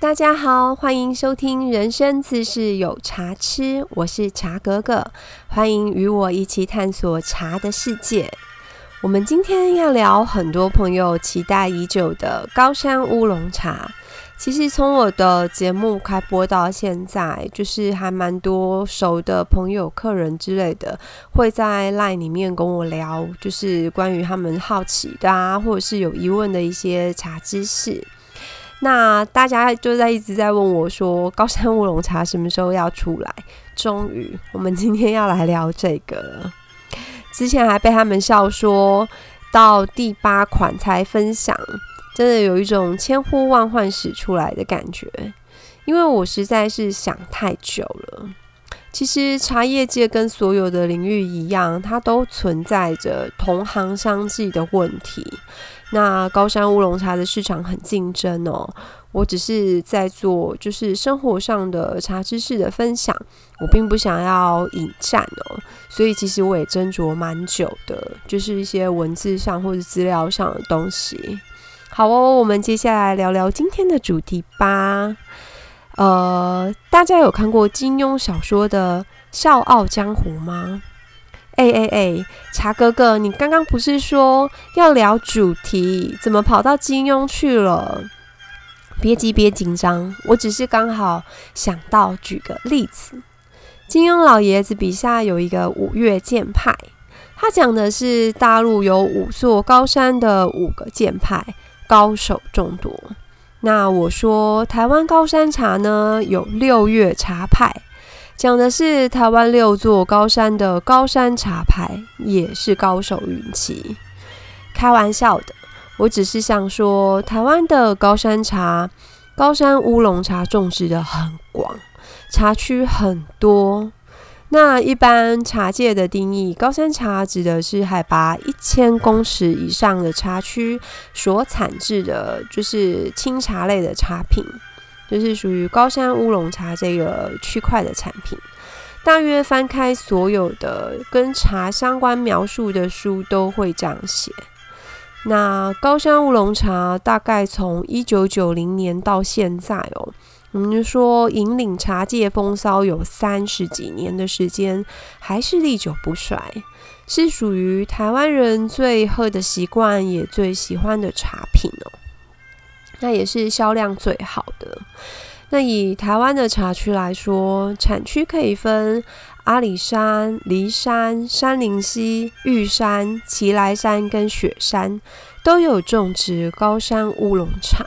大家好，欢迎收听《人生自是有茶吃》，我是茶格格，欢迎与我一起探索茶的世界。我们今天要聊很多朋友期待已久的高山乌龙茶。其实从我的节目开播到现在，就是还蛮多熟的朋友、客人之类的，会在 LINE 里面跟我聊，就是关于他们好奇的啊，或者是有疑问的一些茶知识。那大家就在一直在问我说，高山乌龙茶什么时候要出来？终于，我们今天要来聊这个了。之前还被他们笑说，到第八款才分享，真的有一种千呼万唤始出来的感觉。因为我实在是想太久了。其实茶叶界跟所有的领域一样，它都存在着同行相忌的问题。那高山乌龙茶的市场很竞争哦，我只是在做就是生活上的茶知识的分享，我并不想要引战哦，所以其实我也斟酌蛮久的，就是一些文字上或者资料上的东西。好哦，我们接下来聊聊今天的主题吧。呃，大家有看过金庸小说的《笑傲江湖》吗？哎哎哎，茶哥哥，你刚刚不是说要聊主题，怎么跑到金庸去了？别急，别紧张，我只是刚好想到举个例子。金庸老爷子笔下有一个五岳剑派，他讲的是大陆有五座高山的五个剑派，高手众多。那我说台湾高山茶呢，有六岳茶派。讲的是台湾六座高山的高山茶牌，也是高手云集。开玩笑的，我只是想说，台湾的高山茶、高山乌龙茶种植的很广，茶区很多。那一般茶界的定义，高山茶指的是海拔一千公尺以上的茶区所产制的，就是青茶类的茶品。就是属于高山乌龙茶这个区块的产品，大约翻开所有的跟茶相关描述的书都会这样写。那高山乌龙茶大概从一九九零年到现在哦，我们就说引领茶界风骚有三十几年的时间，还是历久不衰，是属于台湾人最喝的习惯也最喜欢的茶品哦。那也是销量最好的。那以台湾的茶区来说，产区可以分阿里山、梨山、山林溪、玉山、奇来山跟雪山，都有种植高山乌龙茶。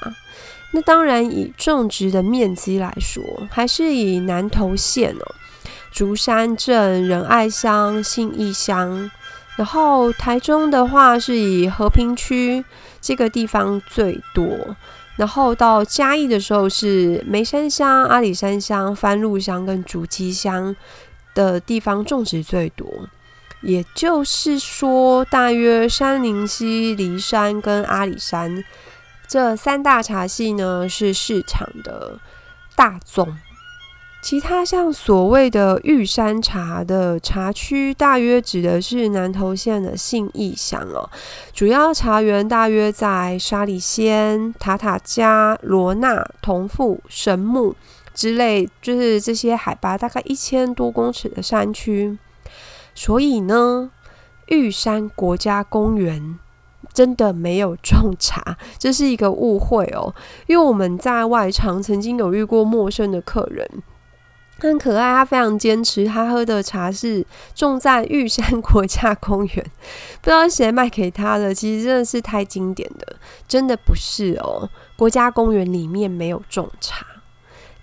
那当然，以种植的面积来说，还是以南投县哦，竹山镇仁爱乡、信义乡，然后台中的话是以和平区这个地方最多。然后到嘉义的时候是梅山乡、阿里山乡、番路乡跟竹溪乡的地方种植最多，也就是说，大约山林溪、梨山跟阿里山这三大茶系呢是市场的大宗。其他像所谓的玉山茶的茶区，大约指的是南投县的信义乡哦。主要茶园大约在沙里仙、塔塔加、罗纳、同富、神木之类，就是这些海拔大概一千多公尺的山区。所以呢，玉山国家公园真的没有种茶，这是一个误会哦。因为我们在外场曾经有遇过陌生的客人。很可爱，他非常坚持，他喝的茶是种在玉山国家公园，不知道谁卖给他的。其实真的是太经典的，真的不是哦。国家公园里面没有种茶。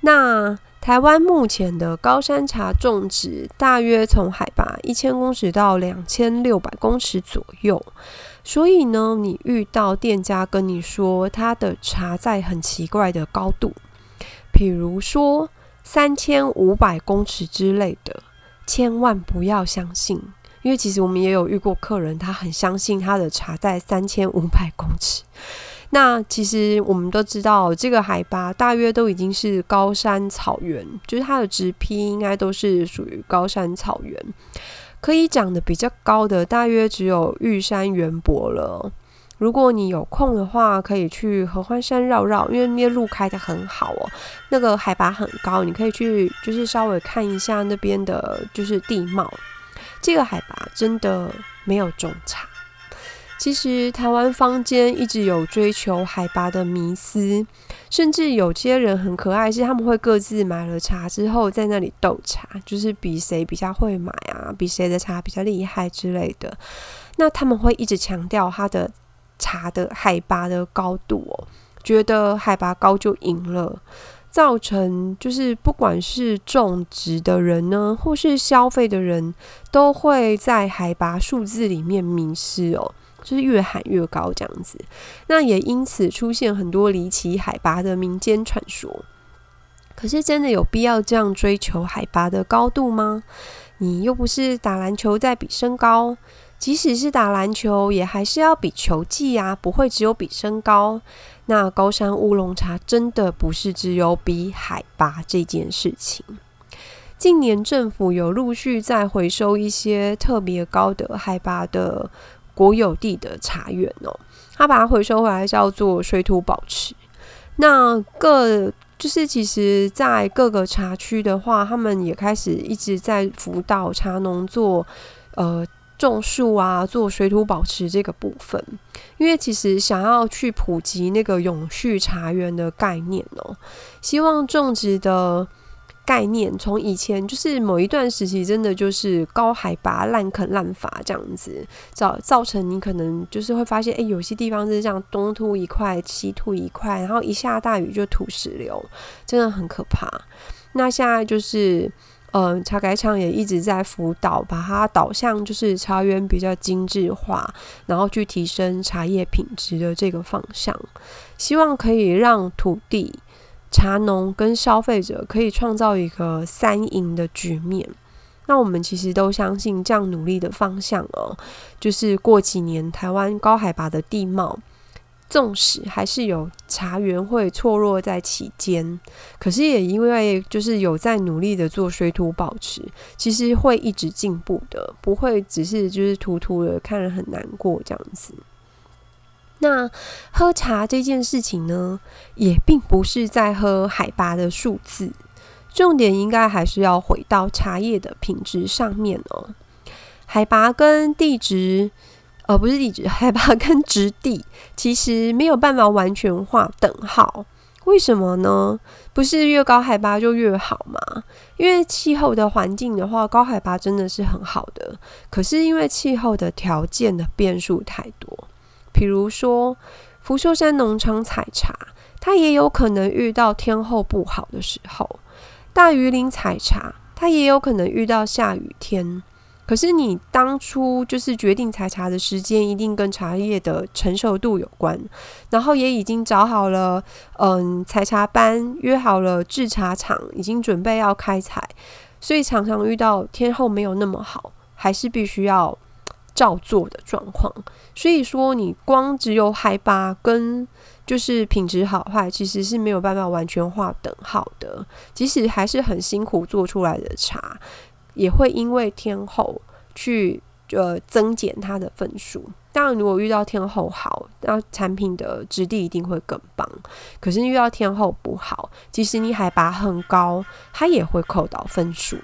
那台湾目前的高山茶种植，大约从海拔一千公尺到两千六百公尺左右。所以呢，你遇到店家跟你说他的茶在很奇怪的高度，比如说。三千五百公尺之类的，千万不要相信，因为其实我们也有遇过客人，他很相信他的茶在三千五百公尺。那其实我们都知道，这个海拔大约都已经是高山草原，就是它的植批应该都是属于高山草原，可以长得比较高的，大约只有玉山圆柏了。如果你有空的话，可以去合欢山绕绕，因为那边路开的很好哦。那个海拔很高，你可以去，就是稍微看一下那边的，就是地貌。这个海拔真的没有种茶。其实台湾坊间一直有追求海拔的迷思，甚至有些人很可爱，是他们会各自买了茶之后在那里斗茶，就是比谁比较会买啊，比谁的茶比较厉害之类的。那他们会一直强调他的茶的海拔的高度哦，觉得海拔高就赢了，造成就是不管是种植的人呢，或是消费的人都会在海拔数字里面迷失哦。就是越喊越高这样子，那也因此出现很多离奇海拔的民间传说。可是真的有必要这样追求海拔的高度吗？你又不是打篮球在比身高，即使是打篮球，也还是要比球技啊，不会只有比身高。那高山乌龙茶真的不是只有比海拔这件事情。近年政府有陆续在回收一些特别高的海拔的。国有地的茶园哦，他把它回收回来叫做水土保持。那各就是其实，在各个茶区的话，他们也开始一直在辅导茶农做呃种树啊，做水土保持这个部分。因为其实想要去普及那个永续茶园的概念哦，希望种植的。概念从以前就是某一段时期，真的就是高海拔滥垦滥伐这样子，造造成你可能就是会发现，哎，有些地方是这样东突一块，西突一块，然后一下大雨就土石流，真的很可怕。那现在就是，嗯，茶改厂也一直在辅导，把它导向就是茶园比较精致化，然后去提升茶叶品质的这个方向，希望可以让土地。茶农跟消费者可以创造一个三赢的局面。那我们其实都相信这样努力的方向哦，就是过几年台湾高海拔的地貌，纵使还是有茶园会错落在其间，可是也因为就是有在努力的做水土保持，其实会一直进步的，不会只是就是突突的看人很难过这样子。那喝茶这件事情呢，也并不是在喝海拔的数字，重点应该还是要回到茶叶的品质上面哦。海拔跟地质，呃，不是地质，海拔跟质地其实没有办法完全画等号。为什么呢？不是越高海拔就越好吗？因为气候的环境的话，高海拔真的是很好的，可是因为气候的条件的变数太多。比如说，福寿山农场采茶，它也有可能遇到天候不好的时候；大榆林采茶，它也有可能遇到下雨天。可是你当初就是决定采茶的时间，一定跟茶叶的成熟度有关，然后也已经找好了，嗯，采茶班约好了制茶厂，已经准备要开采，所以常常遇到天候没有那么好，还是必须要。照做的状况，所以说你光只有海拔跟就是品质好坏，其实是没有办法完全画等号的。即使还是很辛苦做出来的茶，也会因为天候去呃增减它的分数。当然，如果遇到天候好，那产品的质地一定会更棒。可是遇到天候不好，即使你海拔很高，它也会扣到分数。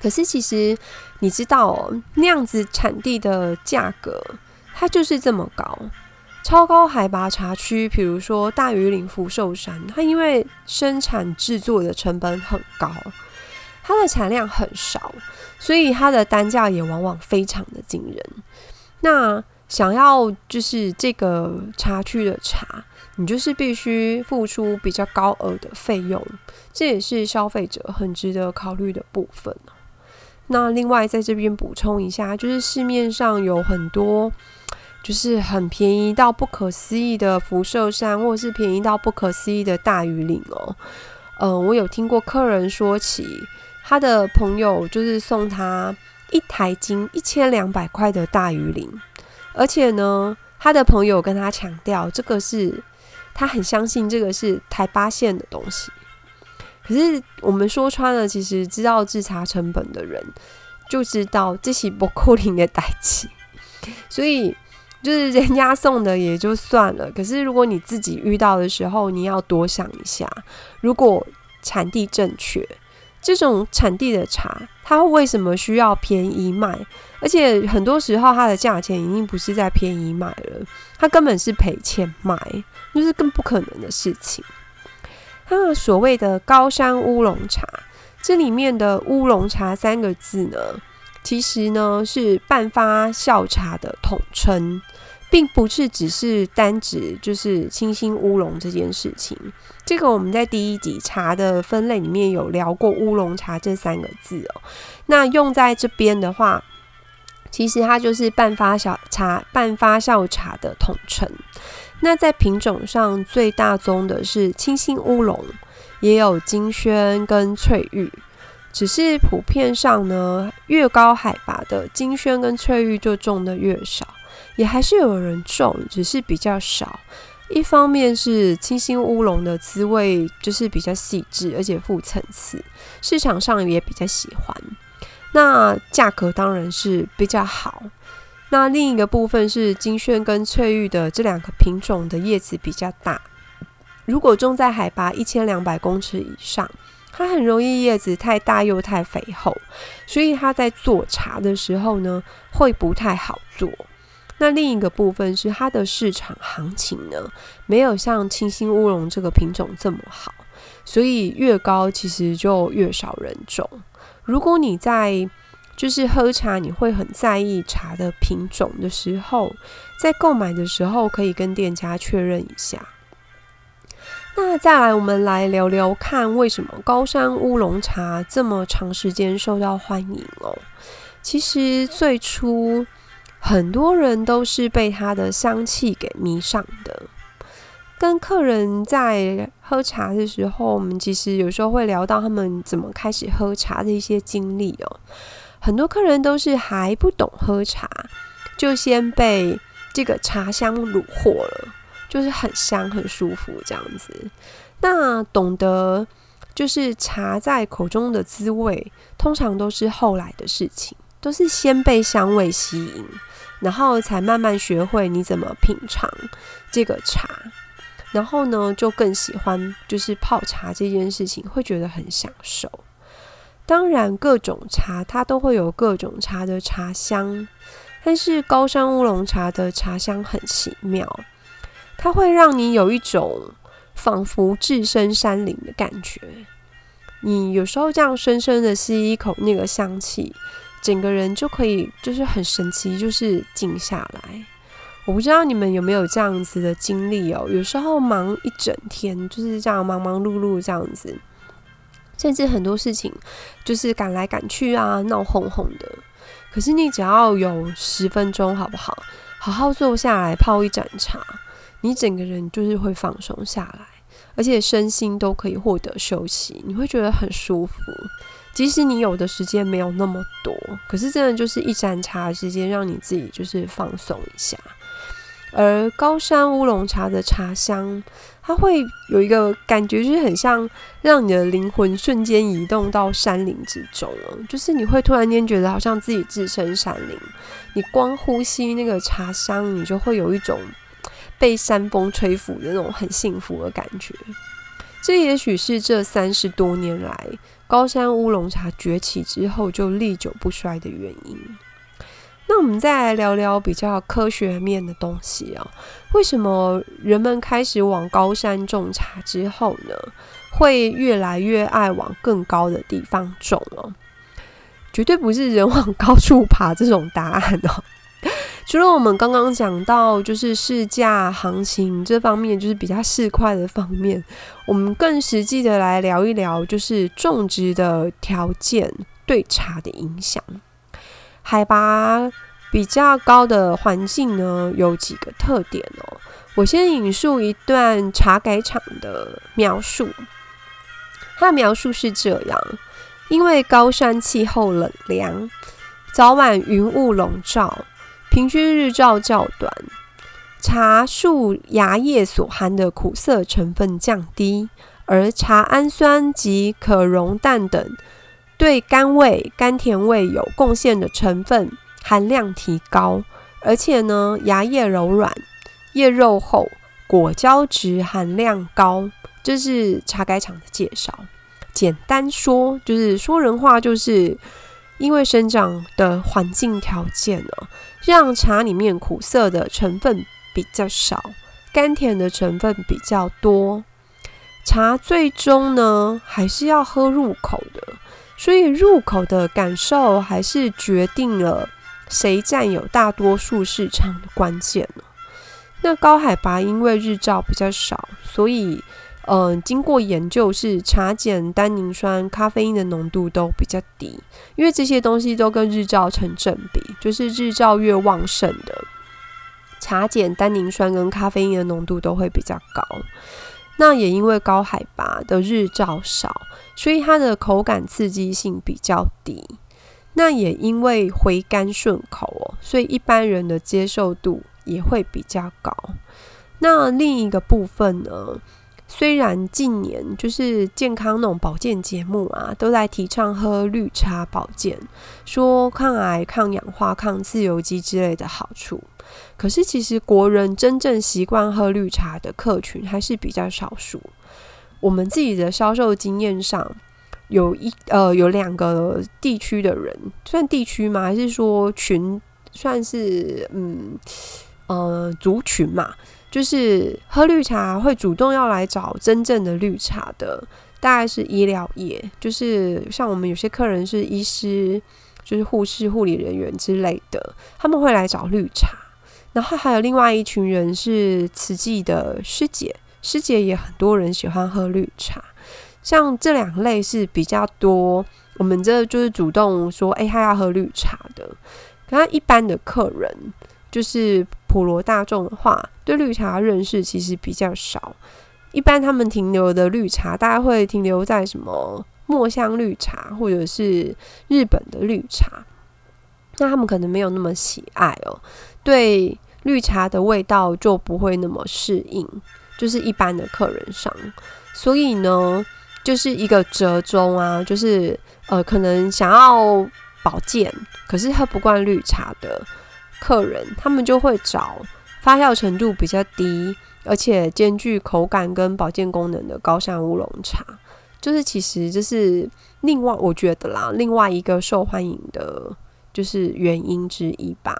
可是其实你知道，那样子产地的价格，它就是这么高。超高海拔茶区，比如说大榆岭福寿山，它因为生产制作的成本很高，它的产量很少，所以它的单价也往往非常的惊人。那想要就是这个茶区的茶，你就是必须付出比较高额的费用，这也是消费者很值得考虑的部分。那另外在这边补充一下，就是市面上有很多，就是很便宜到不可思议的福寿山，或者是便宜到不可思议的大雨岭哦。嗯，我有听过客人说起，他的朋友就是送他一台金一千两百块的大鱼鳞，而且呢，他的朋友跟他强调，这个是他很相信这个是台八线的东西。可是我们说穿了，其实知道制茶成本的人就知道这是不扣零的代际，所以就是人家送的也就算了，可是如果你自己遇到的时候，你要多想一下，如果产地正确，这种产地的茶，它为什么需要便宜卖？而且很多时候它的价钱已经不是在便宜卖了，它根本是赔钱卖，就是更不可能的事情。那所谓的高山乌龙茶，这里面的乌龙茶三个字呢？其实呢，是半发酵茶的统称，并不是只是单指就是清新乌龙这件事情。这个我们在第一集茶的分类里面有聊过乌龙茶这三个字哦。那用在这边的话，其实它就是半发酵茶、半发酵茶的统称。那在品种上最大宗的是清新乌龙，也有金萱跟翠玉。只是普遍上呢，越高海拔的金萱跟翠玉就种的越少，也还是有人种，只是比较少。一方面是清新乌龙的滋味就是比较细致，而且富层次，市场上也比较喜欢。那价格当然是比较好。那另一个部分是金萱跟翠玉的这两个品种的叶子比较大，如果种在海拔一千两百公尺以上。它很容易叶子太大又太肥厚，所以它在做茶的时候呢，会不太好做。那另一个部分是它的市场行情呢，没有像清新乌龙这个品种这么好，所以越高其实就越少人种。如果你在就是喝茶，你会很在意茶的品种的时候，在购买的时候可以跟店家确认一下。那再来，我们来聊聊看，为什么高山乌龙茶这么长时间受到欢迎哦？其实最初很多人都是被它的香气给迷上的。跟客人在喝茶的时候，我们其实有时候会聊到他们怎么开始喝茶的一些经历哦。很多客人都是还不懂喝茶，就先被这个茶香虏获了。就是很香很舒服这样子，那懂得就是茶在口中的滋味，通常都是后来的事情，都是先被香味吸引，然后才慢慢学会你怎么品尝这个茶，然后呢就更喜欢就是泡茶这件事情，会觉得很享受。当然各种茶它都会有各种茶的茶香，但是高山乌龙茶的茶香很奇妙。它会让你有一种仿佛置身山林的感觉。你有时候这样深深的吸一口那个香气，整个人就可以就是很神奇，就是静下来。我不知道你们有没有这样子的经历哦？有时候忙一整天，就是这样忙忙碌碌这样子，甚至很多事情就是赶来赶去啊，闹哄哄的。可是你只要有十分钟，好不好？好好坐下来泡一盏茶。你整个人就是会放松下来，而且身心都可以获得休息，你会觉得很舒服。即使你有的时间没有那么多，可是真的就是一盏茶的时间，让你自己就是放松一下。而高山乌龙茶的茶香，它会有一个感觉，就是很像让你的灵魂瞬间移动到山林之中了，就是你会突然间觉得好像自己置身山林，你光呼吸那个茶香，你就会有一种。被山风吹拂的那种很幸福的感觉，这也许是这三十多年来高山乌龙茶崛起之后就历久不衰的原因。那我们再来聊聊比较科学面的东西啊，为什么人们开始往高山种茶之后呢，会越来越爱往更高的地方种哦？绝对不是人往高处爬这种答案哦。除了我们刚刚讲到，就是市价行情这方面，就是比较市侩的方面，我们更实际的来聊一聊，就是种植的条件对茶的影响。海拔比较高的环境呢，有几个特点哦。我先引述一段茶改厂的描述，它的描述是这样：因为高山气候冷凉，早晚云雾笼罩。平均日照较短，茶树芽叶所含的苦涩成分降低，而茶氨酸及可溶氮等对甘味、甘甜味有贡献的成分含量提高，而且呢，芽叶柔软，叶肉厚，果胶质含量高。这是茶改厂的介绍。简单说，就是说人话，就是因为生长的环境条件呢，让茶里面苦涩的成分比较少，甘甜的成分比较多。茶最终呢，还是要喝入口的，所以入口的感受还是决定了谁占有大多数市场的关键。那高海拔因为日照比较少，所以。嗯，经过研究是茶碱、单宁酸、咖啡因的浓度都比较低，因为这些东西都跟日照成正比，就是日照越旺盛的茶碱、单宁酸跟咖啡因的浓度都会比较高。那也因为高海拔的日照少，所以它的口感刺激性比较低。那也因为回甘顺口哦，所以一般人的接受度也会比较高。那另一个部分呢？虽然近年就是健康那种保健节目啊，都在提倡喝绿茶保健，说抗癌、抗氧化、抗自由基之类的好处，可是其实国人真正习惯喝绿茶的客群还是比较少数。我们自己的销售经验上，有一呃有两个地区的人，算地区吗？还是说群？算是嗯呃族群嘛？就是喝绿茶会主动要来找真正的绿茶的，大概是医疗业，就是像我们有些客人是医师，就是护士、护理人员之类的，他们会来找绿茶。然后还有另外一群人是慈济的师姐，师姐也很多人喜欢喝绿茶。像这两类是比较多，我们这就是主动说，哎，他要喝绿茶的。可一般的客人就是。普罗大众的话，对绿茶认识其实比较少。一般他们停留的绿茶，大概会停留在什么墨香绿茶，或者是日本的绿茶。那他们可能没有那么喜爱哦，对绿茶的味道就不会那么适应，就是一般的客人上。所以呢，就是一个折中啊，就是呃，可能想要保健，可是喝不惯绿茶的。客人他们就会找发酵程度比较低，而且兼具口感跟保健功能的高山乌龙茶，就是其实这是另外我觉得啦，另外一个受欢迎的，就是原因之一吧。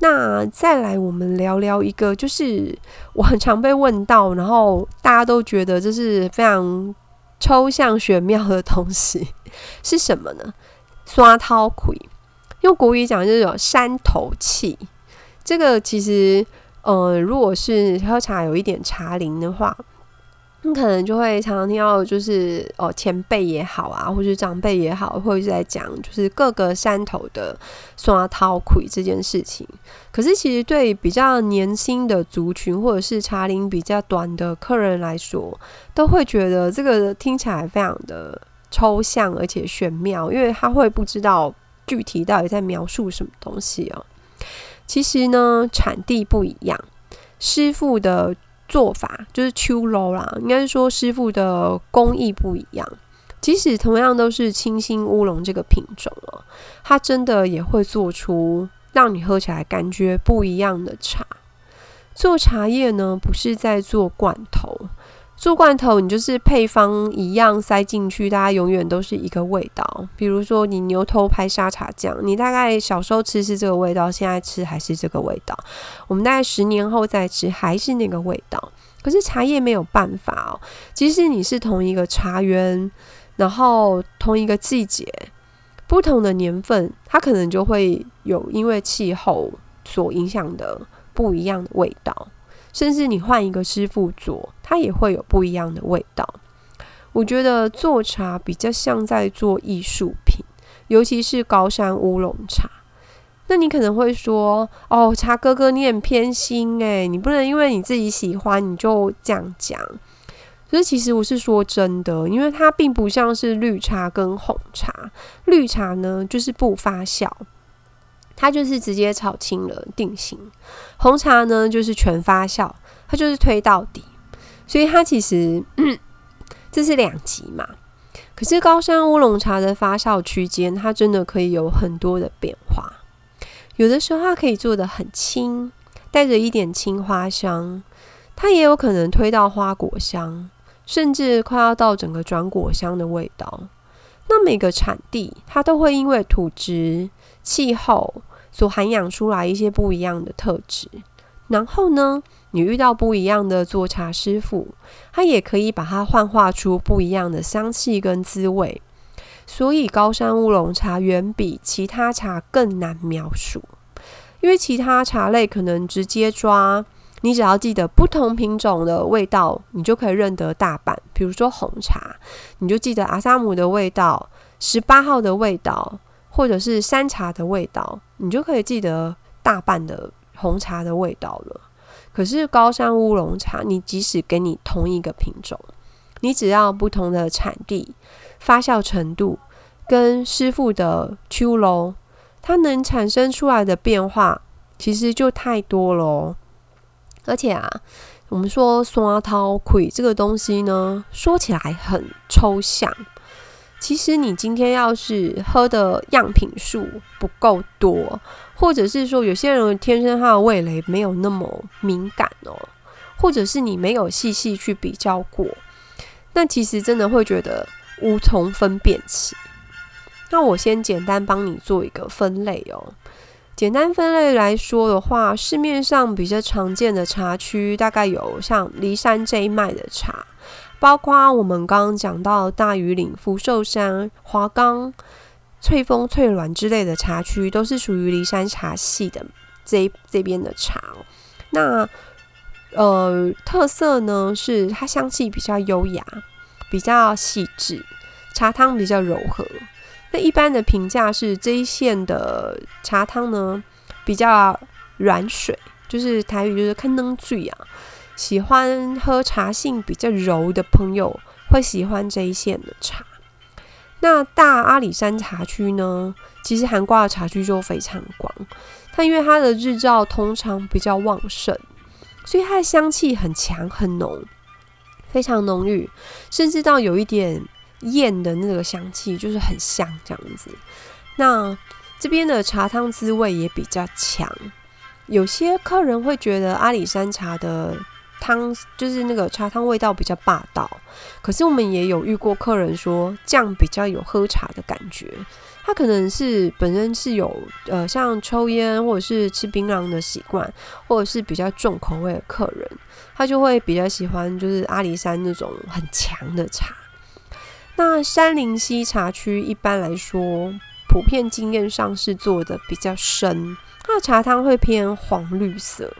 那再来我们聊聊一个，就是我很常被问到，然后大家都觉得这是非常抽象玄妙的东西，是什么呢？刷涛葵。用国语讲就是有山头气，这个其实，呃，如果是喝茶有一点茶龄的话，你可能就会常常听到，就是哦，前辈也好啊，或者长辈也好，或者在讲，就是各个山头的刷涛葵这件事情。可是其实对比较年轻的族群，或者是茶龄比较短的客人来说，都会觉得这个听起来非常的抽象而且玄妙，因为他会不知道。具体到底在描述什么东西哦？其实呢，产地不一样，师傅的做法就是秋楼啦，应该是说师傅的工艺不一样。即使同样都是清新乌龙这个品种哦，它真的也会做出让你喝起来感觉不一样的茶。做茶叶呢，不是在做罐头。做罐头，你就是配方一样塞进去，大家永远都是一个味道。比如说，你牛头牌沙茶酱，你大概小时候吃是这个味道，现在吃还是这个味道。我们大概十年后再吃还是那个味道。可是茶叶没有办法哦，即使你是同一个茶园，然后同一个季节，不同的年份，它可能就会有因为气候所影响的不一样的味道。甚至你换一个师傅做，它也会有不一样的味道。我觉得做茶比较像在做艺术品，尤其是高山乌龙茶。那你可能会说：“哦，茶哥哥，你很偏心诶，你不能因为你自己喜欢你就这样讲。”可是其实我是说真的，因为它并不像是绿茶跟红茶。绿茶呢，就是不发酵。它就是直接炒青了定型，红茶呢就是全发酵，它就是推到底，所以它其实 这是两级嘛。可是高山乌龙茶的发酵区间，它真的可以有很多的变化。有的时候它可以做的很轻，带着一点青花香，它也有可能推到花果香，甚至快要到整个转果香的味道。那每个产地它都会因为土质、气候所涵养出来一些不一样的特质。然后呢，你遇到不一样的做茶师傅，他也可以把它幻化出不一样的香气跟滋味。所以高山乌龙茶远比其他茶更难描述，因为其他茶类可能直接抓，你只要记得不同品种的味道，你就可以认得大半。比如说红茶，你就记得阿萨姆的味道、十八号的味道，或者是山茶的味道，你就可以记得大半的红茶的味道了。可是高山乌龙茶，你即使给你同一个品种，你只要不同的产地。发酵程度跟师傅的秋楼，它能产生出来的变化其实就太多了。而且啊，我们说刷涛葵这个东西呢，说起来很抽象。其实你今天要是喝的样品数不够多，或者是说有些人天生他的味蕾没有那么敏感哦，或者是你没有细细去比较过，那其实真的会觉得。无从分辨起。那我先简单帮你做一个分类哦。简单分类来说的话，市面上比较常见的茶区，大概有像骊山这一脉的茶，包括我们刚刚讲到大屿岭、福寿山、华冈、翠峰、翠峦之类的茶区，都是属于骊山茶系的这这边的茶。那呃，特色呢是它香气比较优雅。比较细致，茶汤比较柔和。那一般的评价是这一线的茶汤呢比较软水，就是台语就是看能醉啊。喜欢喝茶性比较柔的朋友会喜欢这一线的茶。那大阿里山茶区呢，其实含挂的茶区就非常广。它因为它的日照通常比较旺盛，所以它的香气很强很浓。非常浓郁，甚至到有一点艳的那个香气，就是很香这样子。那这边的茶汤滋味也比较强，有些客人会觉得阿里山茶的汤就是那个茶汤味道比较霸道，可是我们也有遇过客人说这样比较有喝茶的感觉。他可能是本身是有呃像抽烟或者是吃槟榔的习惯，或者是比较重口味的客人。他就会比较喜欢就是阿里山那种很强的茶。那山林溪茶区一般来说，普遍经验上是做的比较深，它的茶汤会偏黄绿色，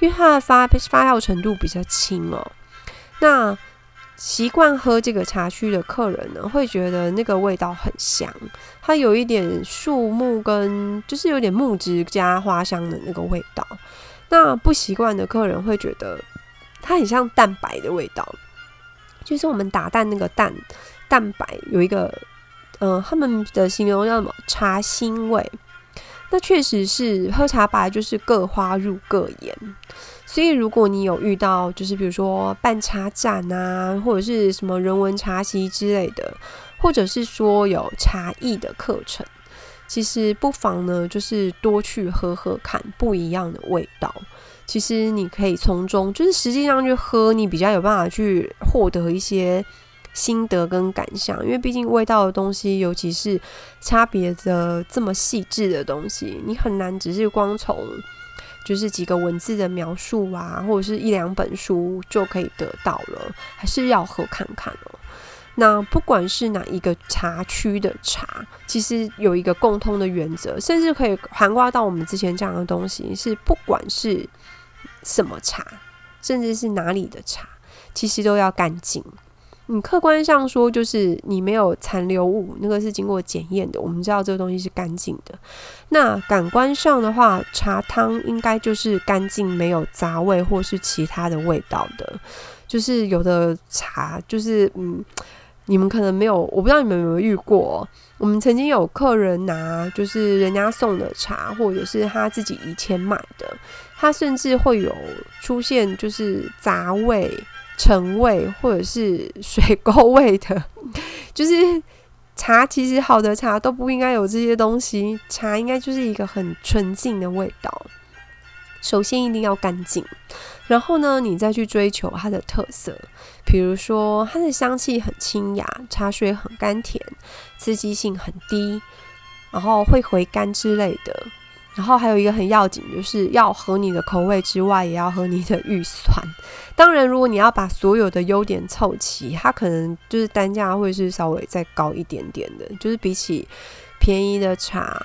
因为它的发发酵程度比较轻哦。那习惯喝这个茶区的客人呢，会觉得那个味道很香，它有一点树木跟就是有点木质加花香的那个味道。那不习惯的客人会觉得。它很像蛋白的味道，就是我们打蛋那个蛋蛋白有一个，呃，他们的形容叫什么茶腥味。那确实是喝茶白就是各花入各眼，所以如果你有遇到就是比如说办茶展啊，或者是什么人文茶席之类的，或者是说有茶艺的课程，其实不妨呢就是多去喝喝看不一样的味道。其实你可以从中，就是实际上去喝，你比较有办法去获得一些心得跟感想。因为毕竟味道的东西，尤其是差别的这么细致的东西，你很难只是光从就是几个文字的描述啊，或者是一两本书就可以得到了，还是要喝看看哦。那不管是哪一个茶区的茶，其实有一个共通的原则，甚至可以涵盖到我们之前讲的东西，是不管是。什么茶，甚至是哪里的茶，其实都要干净。你客观上说，就是你没有残留物，那个是经过检验的，我们知道这个东西是干净的。那感官上的话，茶汤应该就是干净，没有杂味或是其他的味道的。就是有的茶，就是嗯，你们可能没有，我不知道你们有没有遇过。我们曾经有客人拿，就是人家送的茶，或者是他自己以前买的。他甚至会有出现，就是杂味、陈味或者是水沟味的，就是茶其实好的茶都不应该有这些东西，茶应该就是一个很纯净的味道。首先一定要干净，然后呢，你再去追求它的特色，比如说它的香气很清雅，茶水很甘甜，刺激性很低，然后会回甘之类的。然后还有一个很要紧，就是要合你的口味之外，也要合你的预算。当然，如果你要把所有的优点凑齐，它可能就是单价会是稍微再高一点点的，就是比起便宜的茶。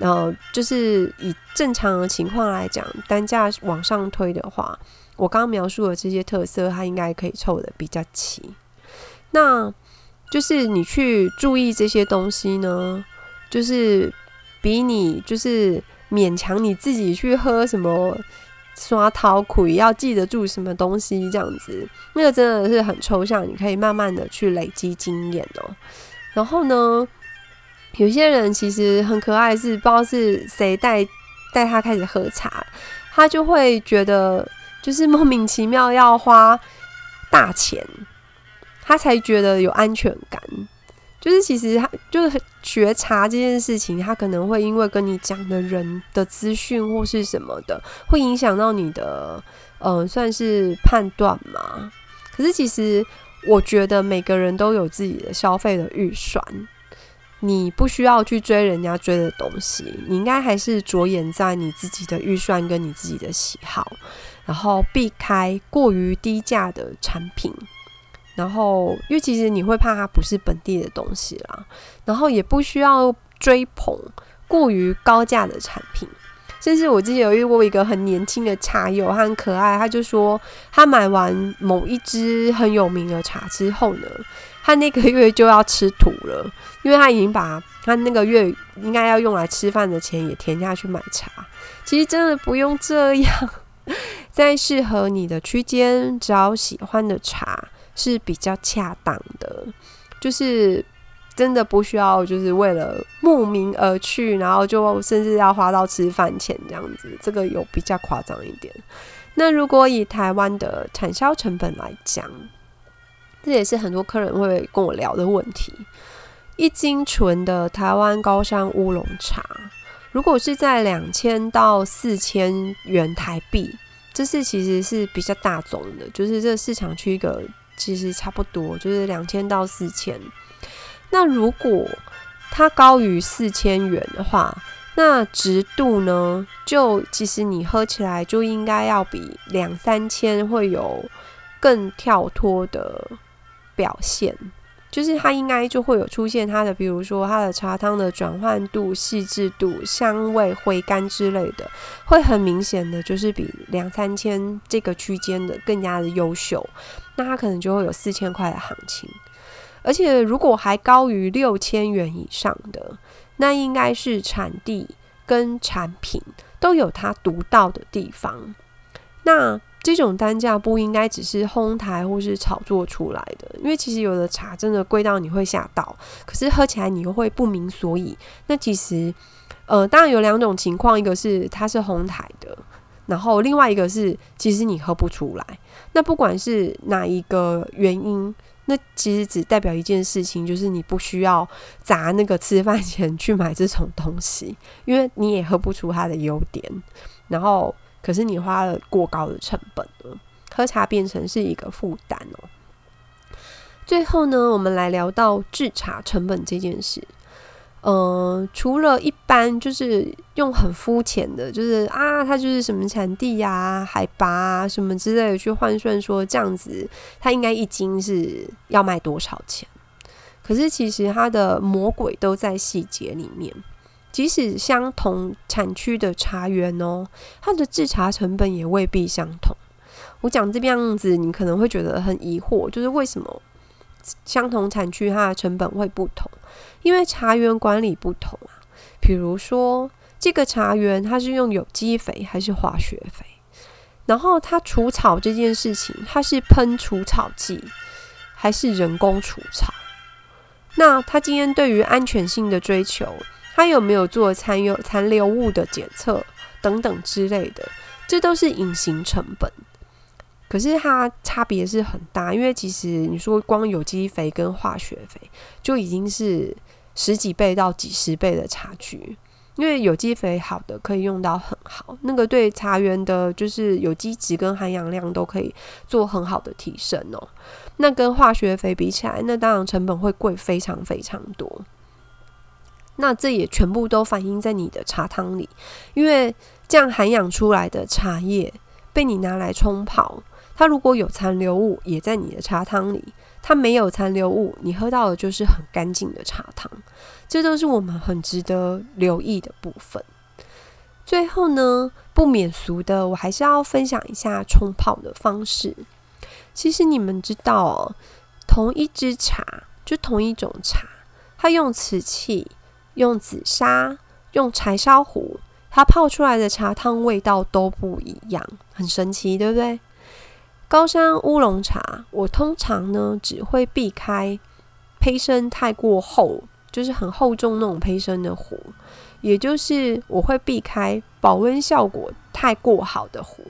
呃，就是以正常的情况来讲，单价往上推的话，我刚刚描述的这些特色，它应该可以凑的比较齐。那就是你去注意这些东西呢，就是比你就是勉强你自己去喝什么刷陶苦，要记得住什么东西这样子，那个真的是很抽象，你可以慢慢的去累积经验哦。然后呢？有些人其实很可爱，是不知道是谁带带他开始喝茶，他就会觉得就是莫名其妙要花大钱，他才觉得有安全感。就是其实他就是觉察这件事情，他可能会因为跟你讲的人的资讯或是什么的，会影响到你的嗯，算是判断嘛。可是其实我觉得每个人都有自己的消费的预算。你不需要去追人家追的东西，你应该还是着眼在你自己的预算跟你自己的喜好，然后避开过于低价的产品，然后因为其实你会怕它不是本地的东西啦，然后也不需要追捧过于高价的产品。甚至我之前有遇过一个很年轻的茶友，他很可爱，他就说他买完某一支很有名的茶之后呢。他那个月就要吃土了，因为他已经把他那个月应该要用来吃饭的钱也填下去买茶。其实真的不用这样，在适合你的区间找喜欢的茶是比较恰当的。就是真的不需要，就是为了慕名而去，然后就甚至要花到吃饭钱这样子，这个有比较夸张一点。那如果以台湾的产销成本来讲，这也是很多客人会跟我聊的问题。一斤纯的台湾高山乌龙茶，如果是在两千到四千元台币，这是其实是比较大众的，就是这市场区一个其实差不多，就是两千到四千。那如果它高于四千元的话，那值度呢，就其实你喝起来就应该要比两三千会有更跳脱的。表现就是它应该就会有出现它的，比如说它的茶汤的转换度、细致度、香味、回甘之类的，会很明显的就是比两三千这个区间的更加的优秀。那它可能就会有四千块的行情，而且如果还高于六千元以上的，那应该是产地跟产品都有它独到的地方。那这种单价不应该只是哄抬或是炒作出来的，因为其实有的茶真的贵到你会吓到，可是喝起来你又会不明所以。那其实，呃，当然有两种情况，一个是它是哄抬的，然后另外一个是其实你喝不出来。那不管是哪一个原因，那其实只代表一件事情，就是你不需要砸那个吃饭钱去买这种东西，因为你也喝不出它的优点，然后。可是你花了过高的成本了，喝茶变成是一个负担哦。最后呢，我们来聊到制茶成本这件事。嗯，除了一般就是用很肤浅的，就是啊，它就是什么产地呀、海拔啊什么之类的去换算，说这样子它应该一斤是要卖多少钱？可是其实它的魔鬼都在细节里面。即使相同产区的茶园哦，它的制茶成本也未必相同。我讲这个样子，你可能会觉得很疑惑，就是为什么相同产区它的成本会不同？因为茶园管理不同啊。比如说，这个茶园它是用有机肥还是化学肥？然后它除草这件事情，它是喷除草剂还是人工除草？那它今天对于安全性的追求？他有没有做残留残留物的检测等等之类的？这都是隐形成本。可是它差别是很大，因为其实你说光有机肥跟化学肥就已经是十几倍到几十倍的差距。因为有机肥好的可以用到很好，那个对茶园的就是有机质跟含氧量都可以做很好的提升哦。那跟化学肥比起来，那当然成本会贵非常非常多。那这也全部都反映在你的茶汤里，因为这样含养出来的茶叶被你拿来冲泡，它如果有残留物也在你的茶汤里，它没有残留物，你喝到的就是很干净的茶汤。这都是我们很值得留意的部分。最后呢，不免俗的，我还是要分享一下冲泡的方式。其实你们知道哦，同一支茶，就同一种茶，它用瓷器、用紫砂、用柴烧壶，它泡出来的茶汤味道都不一样，很神奇，对不对？高山乌龙茶，我通常呢只会避开胚身太过厚。就是很厚重那种胚身的壶，也就是我会避开保温效果太过好的壶。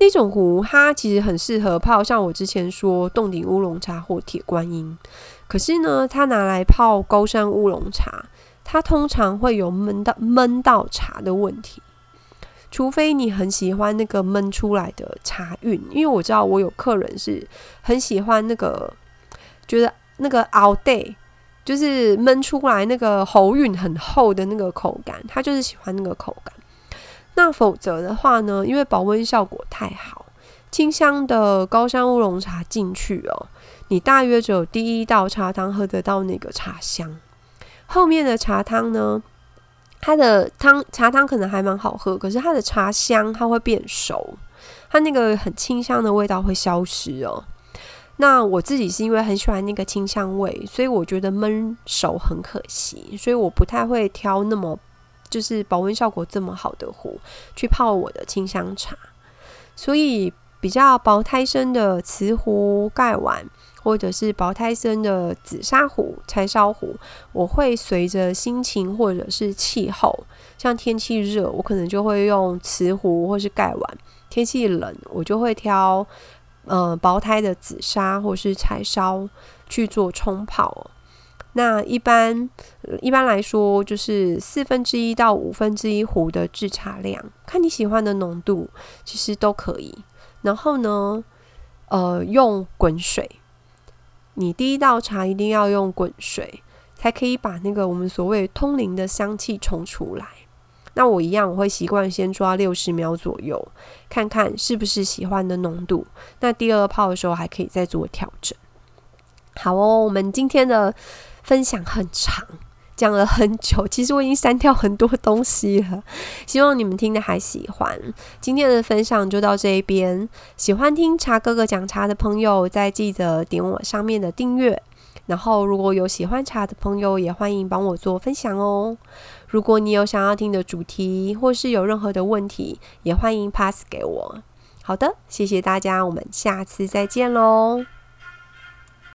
那种壶它其实很适合泡，像我之前说洞顶乌龙茶或铁观音。可是呢，它拿来泡高山乌龙茶，它通常会有闷到闷到茶的问题。除非你很喜欢那个闷出来的茶韵，因为我知道我有客人是很喜欢那个，觉得那个 all day。就是焖出来那个喉韵很厚的那个口感，他就是喜欢那个口感。那否则的话呢，因为保温效果太好，清香的高山乌龙茶进去哦，你大约只有第一道茶汤喝得到那个茶香，后面的茶汤呢，它的汤茶汤可能还蛮好喝，可是它的茶香它会变熟，它那个很清香的味道会消失哦。那我自己是因为很喜欢那个清香味，所以我觉得焖熟很可惜，所以我不太会挑那么就是保温效果这么好的壶去泡我的清香茶。所以比较薄胎生的瓷壶、盖碗，或者是薄胎生的紫砂壶、柴烧壶，我会随着心情或者是气候，像天气热，我可能就会用瓷壶或是盖碗；天气冷，我就会挑。呃，薄胎的紫砂或是柴烧去做冲泡，那一般一般来说就是四分之一到五分之一壶的制茶量，看你喜欢的浓度，其实都可以。然后呢，呃，用滚水，你第一道茶一定要用滚水，才可以把那个我们所谓通灵的香气冲出来。那我一样，我会习惯先抓六十秒左右，看看是不是喜欢的浓度。那第二泡的时候还可以再做调整。好哦，我们今天的分享很长，讲了很久，其实我已经删掉很多东西了。希望你们听的还喜欢。今天的分享就到这一边。喜欢听茶哥哥讲茶的朋友，再记得点我上面的订阅。然后，如果有喜欢茶的朋友，也欢迎帮我做分享哦。如果你有想要听的主题，或是有任何的问题，也欢迎 pass 给我。好的，谢谢大家，我们下次再见喽。